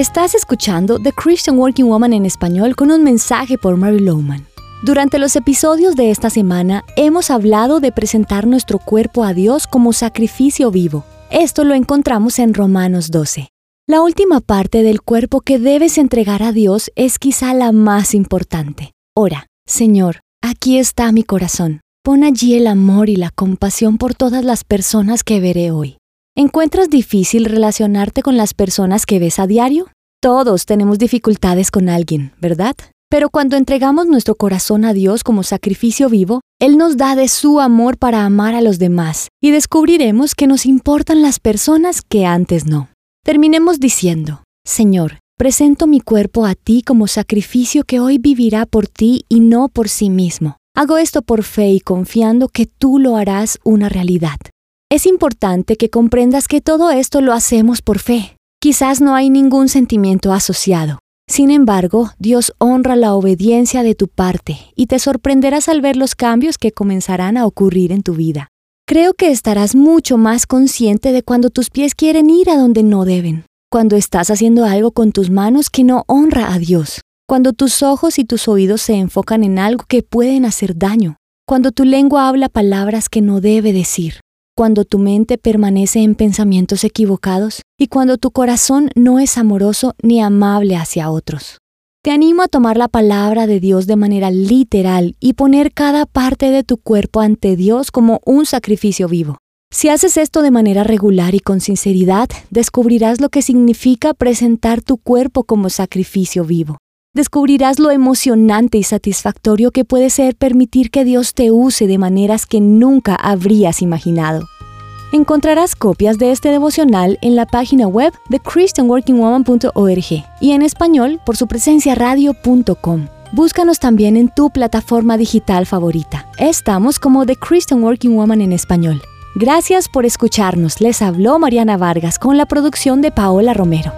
Estás escuchando The Christian Working Woman en español con un mensaje por Mary Lowman. Durante los episodios de esta semana hemos hablado de presentar nuestro cuerpo a Dios como sacrificio vivo. Esto lo encontramos en Romanos 12. La última parte del cuerpo que debes entregar a Dios es quizá la más importante. Ora, Señor, aquí está mi corazón. Pon allí el amor y la compasión por todas las personas que veré hoy. ¿Encuentras difícil relacionarte con las personas que ves a diario? Todos tenemos dificultades con alguien, ¿verdad? Pero cuando entregamos nuestro corazón a Dios como sacrificio vivo, Él nos da de su amor para amar a los demás y descubriremos que nos importan las personas que antes no. Terminemos diciendo, Señor, presento mi cuerpo a ti como sacrificio que hoy vivirá por ti y no por sí mismo. Hago esto por fe y confiando que tú lo harás una realidad. Es importante que comprendas que todo esto lo hacemos por fe. Quizás no hay ningún sentimiento asociado. Sin embargo, Dios honra la obediencia de tu parte y te sorprenderás al ver los cambios que comenzarán a ocurrir en tu vida. Creo que estarás mucho más consciente de cuando tus pies quieren ir a donde no deben, cuando estás haciendo algo con tus manos que no honra a Dios, cuando tus ojos y tus oídos se enfocan en algo que pueden hacer daño, cuando tu lengua habla palabras que no debe decir, cuando tu mente permanece en pensamientos equivocados y cuando tu corazón no es amoroso ni amable hacia otros. Te animo a tomar la palabra de Dios de manera literal y poner cada parte de tu cuerpo ante Dios como un sacrificio vivo. Si haces esto de manera regular y con sinceridad, descubrirás lo que significa presentar tu cuerpo como sacrificio vivo. Descubrirás lo emocionante y satisfactorio que puede ser permitir que Dios te use de maneras que nunca habrías imaginado. Encontrarás copias de este devocional en la página web de christianworkingwoman.org y en español por su presencia radio.com. Búscanos también en tu plataforma digital favorita. Estamos como The Christian Working Woman en español. Gracias por escucharnos. Les habló Mariana Vargas con la producción de Paola Romero.